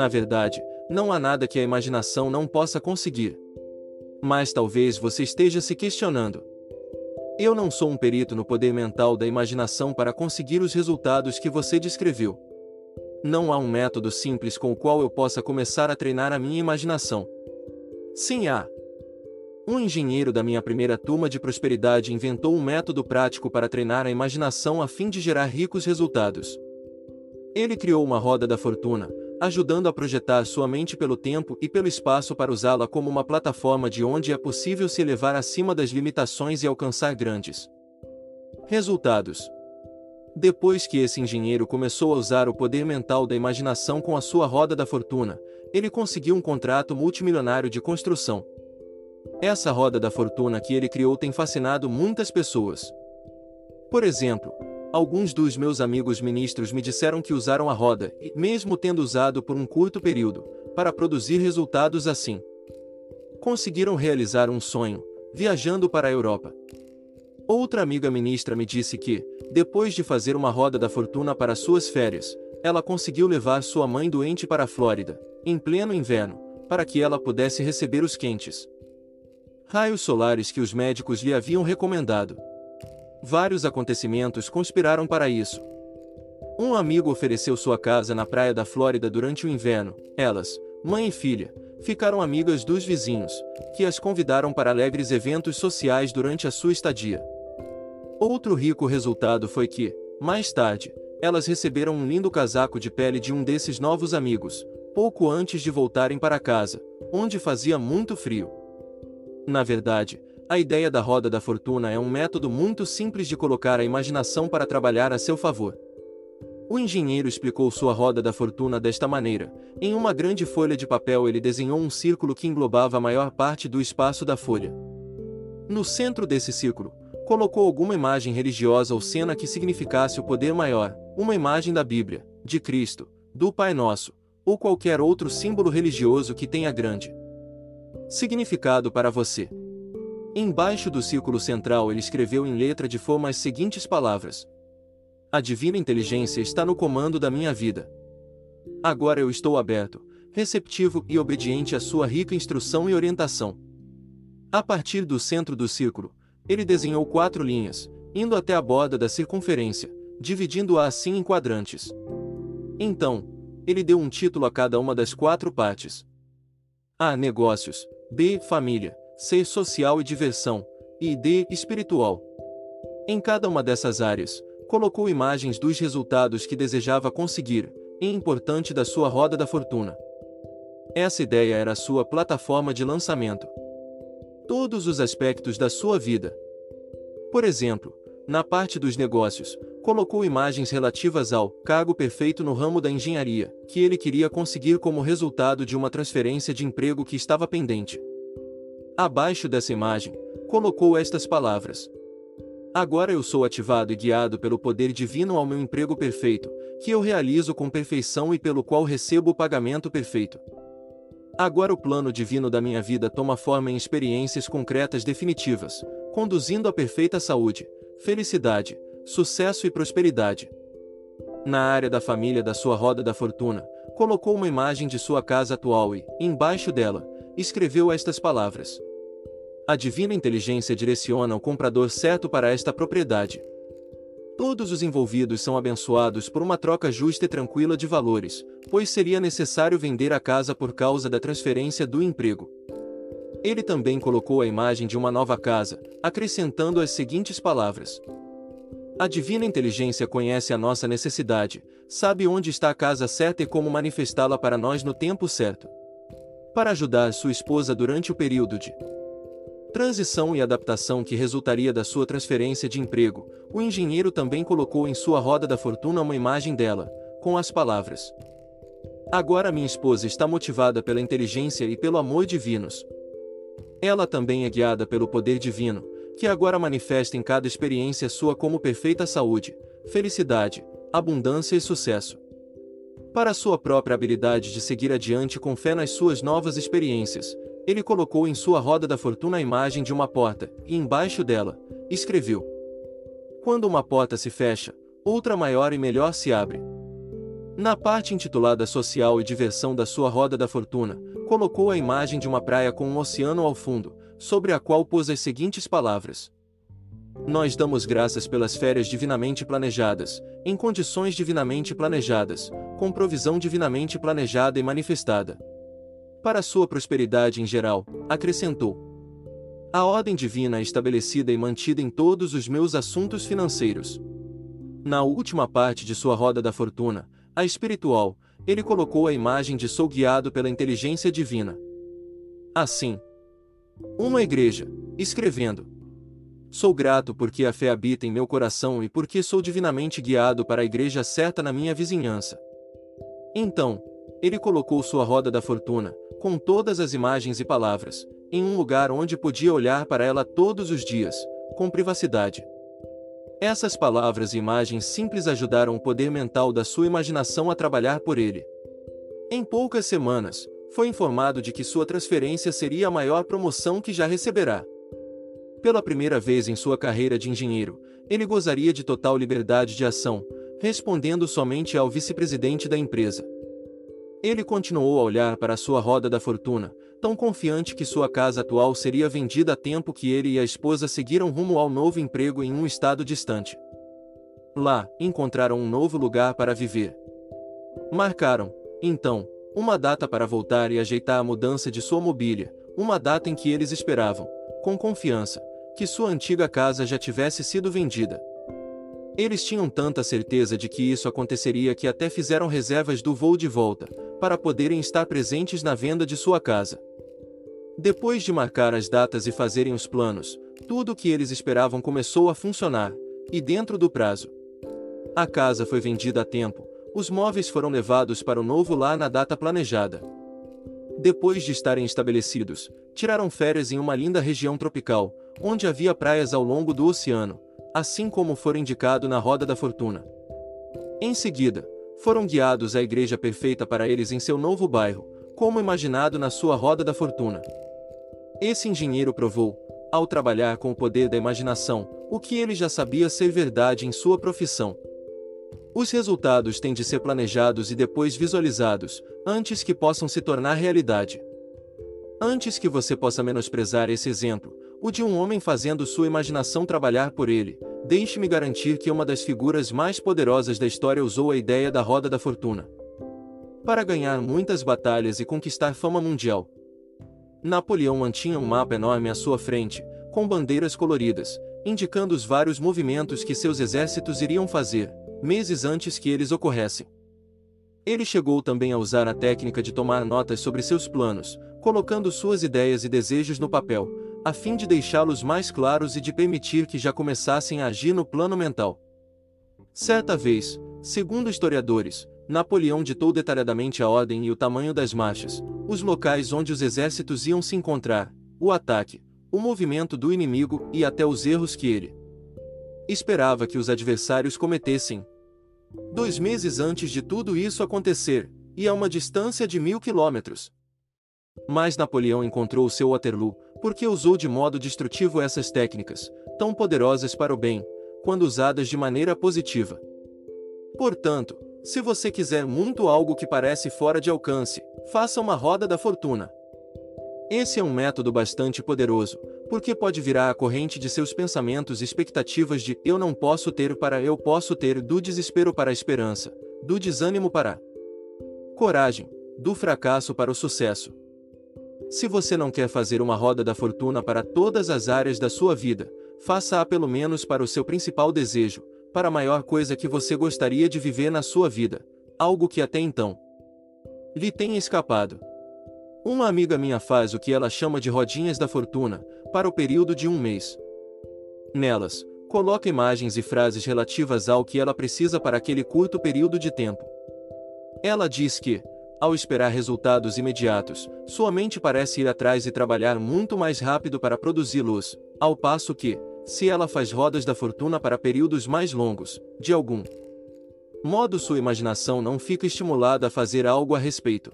Na verdade, não há nada que a imaginação não possa conseguir. Mas talvez você esteja se questionando. Eu não sou um perito no poder mental da imaginação para conseguir os resultados que você descreveu. Não há um método simples com o qual eu possa começar a treinar a minha imaginação. Sim, há. Um engenheiro da minha primeira turma de prosperidade inventou um método prático para treinar a imaginação a fim de gerar ricos resultados. Ele criou uma roda da fortuna, ajudando a projetar sua mente pelo tempo e pelo espaço para usá-la como uma plataforma de onde é possível se elevar acima das limitações e alcançar grandes resultados. Depois que esse engenheiro começou a usar o poder mental da imaginação com a sua roda da fortuna, ele conseguiu um contrato multimilionário de construção. Essa roda da fortuna que ele criou tem fascinado muitas pessoas. Por exemplo, Alguns dos meus amigos ministros me disseram que usaram a roda, mesmo tendo usado por um curto período, para produzir resultados assim. Conseguiram realizar um sonho, viajando para a Europa. Outra amiga ministra me disse que, depois de fazer uma roda da fortuna para suas férias, ela conseguiu levar sua mãe doente para a Flórida, em pleno inverno, para que ela pudesse receber os quentes raios solares que os médicos lhe haviam recomendado. Vários acontecimentos conspiraram para isso. Um amigo ofereceu sua casa na praia da Flórida durante o inverno. Elas, mãe e filha, ficaram amigas dos vizinhos, que as convidaram para alegres eventos sociais durante a sua estadia. Outro rico resultado foi que, mais tarde, elas receberam um lindo casaco de pele de um desses novos amigos, pouco antes de voltarem para casa, onde fazia muito frio. Na verdade, a ideia da roda da fortuna é um método muito simples de colocar a imaginação para trabalhar a seu favor. O engenheiro explicou sua roda da fortuna desta maneira: em uma grande folha de papel ele desenhou um círculo que englobava a maior parte do espaço da folha. No centro desse círculo, colocou alguma imagem religiosa ou cena que significasse o poder maior, uma imagem da Bíblia, de Cristo, do Pai Nosso, ou qualquer outro símbolo religioso que tenha grande significado para você. Embaixo do círculo central ele escreveu em letra de forma as seguintes palavras: A divina inteligência está no comando da minha vida. Agora eu estou aberto, receptivo e obediente à sua rica instrução e orientação. A partir do centro do círculo, ele desenhou quatro linhas, indo até a borda da circunferência, dividindo-a assim em quadrantes. Então, ele deu um título a cada uma das quatro partes. A. Negócios. B. Família. C social e diversão, e D espiritual. Em cada uma dessas áreas, colocou imagens dos resultados que desejava conseguir, e importante da sua roda da fortuna. Essa ideia era a sua plataforma de lançamento. Todos os aspectos da sua vida. Por exemplo, na parte dos negócios, colocou imagens relativas ao cargo perfeito no ramo da engenharia, que ele queria conseguir como resultado de uma transferência de emprego que estava pendente. Abaixo dessa imagem, colocou estas palavras: Agora eu sou ativado e guiado pelo poder divino ao meu emprego perfeito, que eu realizo com perfeição e pelo qual recebo o pagamento perfeito. Agora o plano divino da minha vida toma forma em experiências concretas definitivas, conduzindo a perfeita saúde, felicidade, sucesso e prosperidade. Na área da família da sua roda da fortuna, colocou uma imagem de sua casa atual e, embaixo dela, escreveu estas palavras: a divina inteligência direciona o comprador certo para esta propriedade. Todos os envolvidos são abençoados por uma troca justa e tranquila de valores, pois seria necessário vender a casa por causa da transferência do emprego. Ele também colocou a imagem de uma nova casa, acrescentando as seguintes palavras: A divina inteligência conhece a nossa necessidade, sabe onde está a casa certa e como manifestá-la para nós no tempo certo. Para ajudar sua esposa durante o período de transição e adaptação que resultaria da sua transferência de emprego, o engenheiro também colocou em sua roda da fortuna uma imagem dela, com as palavras: Agora minha esposa está motivada pela inteligência e pelo amor divinos. Ela também é guiada pelo poder divino, que agora manifesta em cada experiência sua como perfeita saúde, felicidade, abundância e sucesso. Para sua própria habilidade de seguir adiante com fé nas suas novas experiências, ele colocou em sua roda da fortuna a imagem de uma porta, e embaixo dela, escreveu: Quando uma porta se fecha, outra maior e melhor se abre. Na parte intitulada Social e Diversão da sua Roda da Fortuna, colocou a imagem de uma praia com um oceano ao fundo, sobre a qual pôs as seguintes palavras: Nós damos graças pelas férias divinamente planejadas, em condições divinamente planejadas, com provisão divinamente planejada e manifestada. Para sua prosperidade em geral, acrescentou: A ordem divina é estabelecida e mantida em todos os meus assuntos financeiros. Na última parte de sua roda da fortuna, a espiritual, ele colocou a imagem de sou guiado pela inteligência divina. Assim, uma igreja, escrevendo: Sou grato porque a fé habita em meu coração e porque sou divinamente guiado para a igreja certa na minha vizinhança. Então, ele colocou sua roda da fortuna, com todas as imagens e palavras, em um lugar onde podia olhar para ela todos os dias, com privacidade. Essas palavras e imagens simples ajudaram o poder mental da sua imaginação a trabalhar por ele. Em poucas semanas, foi informado de que sua transferência seria a maior promoção que já receberá. Pela primeira vez em sua carreira de engenheiro, ele gozaria de total liberdade de ação, respondendo somente ao vice-presidente da empresa. Ele continuou a olhar para sua roda da fortuna, tão confiante que sua casa atual seria vendida a tempo que ele e a esposa seguiram rumo ao novo emprego em um estado distante. Lá, encontraram um novo lugar para viver. Marcaram, então, uma data para voltar e ajeitar a mudança de sua mobília, uma data em que eles esperavam, com confiança, que sua antiga casa já tivesse sido vendida. Eles tinham tanta certeza de que isso aconteceria que até fizeram reservas do voo de volta, para poderem estar presentes na venda de sua casa. Depois de marcar as datas e fazerem os planos, tudo o que eles esperavam começou a funcionar, e dentro do prazo. A casa foi vendida a tempo, os móveis foram levados para o novo lar na data planejada. Depois de estarem estabelecidos, tiraram férias em uma linda região tropical, onde havia praias ao longo do oceano, assim como for indicado na Roda da Fortuna. Em seguida, foram guiados à igreja perfeita para eles em seu novo bairro, como imaginado na sua roda da fortuna. Esse engenheiro provou, ao trabalhar com o poder da imaginação, o que ele já sabia ser verdade em sua profissão. Os resultados têm de ser planejados e depois visualizados, antes que possam se tornar realidade. Antes que você possa menosprezar esse exemplo, o de um homem fazendo sua imaginação trabalhar por ele, Deixe-me garantir que uma das figuras mais poderosas da história usou a ideia da roda da fortuna para ganhar muitas batalhas e conquistar fama mundial. Napoleão mantinha um mapa enorme à sua frente, com bandeiras coloridas, indicando os vários movimentos que seus exércitos iriam fazer, meses antes que eles ocorressem. Ele chegou também a usar a técnica de tomar notas sobre seus planos, colocando suas ideias e desejos no papel, a fim de deixá-los mais claros e de permitir que já começassem a agir no plano mental. Certa vez, segundo historiadores, Napoleão ditou detalhadamente a ordem e o tamanho das marchas, os locais onde os exércitos iam se encontrar, o ataque, o movimento do inimigo e até os erros que ele esperava que os adversários cometessem. Dois meses antes de tudo isso acontecer, e a uma distância de mil quilômetros. Mas Napoleão encontrou seu Waterloo, porque usou de modo destrutivo essas técnicas, tão poderosas para o bem, quando usadas de maneira positiva. Portanto, se você quiser muito algo que parece fora de alcance, faça uma roda da fortuna. Esse é um método bastante poderoso, porque pode virar a corrente de seus pensamentos e expectativas de eu não posso ter para eu posso ter, do desespero para a esperança, do desânimo para a coragem, do fracasso para o sucesso. Se você não quer fazer uma roda da fortuna para todas as áreas da sua vida, faça-a pelo menos para o seu principal desejo, para a maior coisa que você gostaria de viver na sua vida, algo que até então lhe tenha escapado. Uma amiga minha faz o que ela chama de rodinhas da fortuna, para o período de um mês. Nelas, coloca imagens e frases relativas ao que ela precisa para aquele curto período de tempo. Ela diz que, ao esperar resultados imediatos, sua mente parece ir atrás e trabalhar muito mais rápido para produzir luz, ao passo que, se ela faz rodas da fortuna para períodos mais longos, de algum modo sua imaginação não fica estimulada a fazer algo a respeito.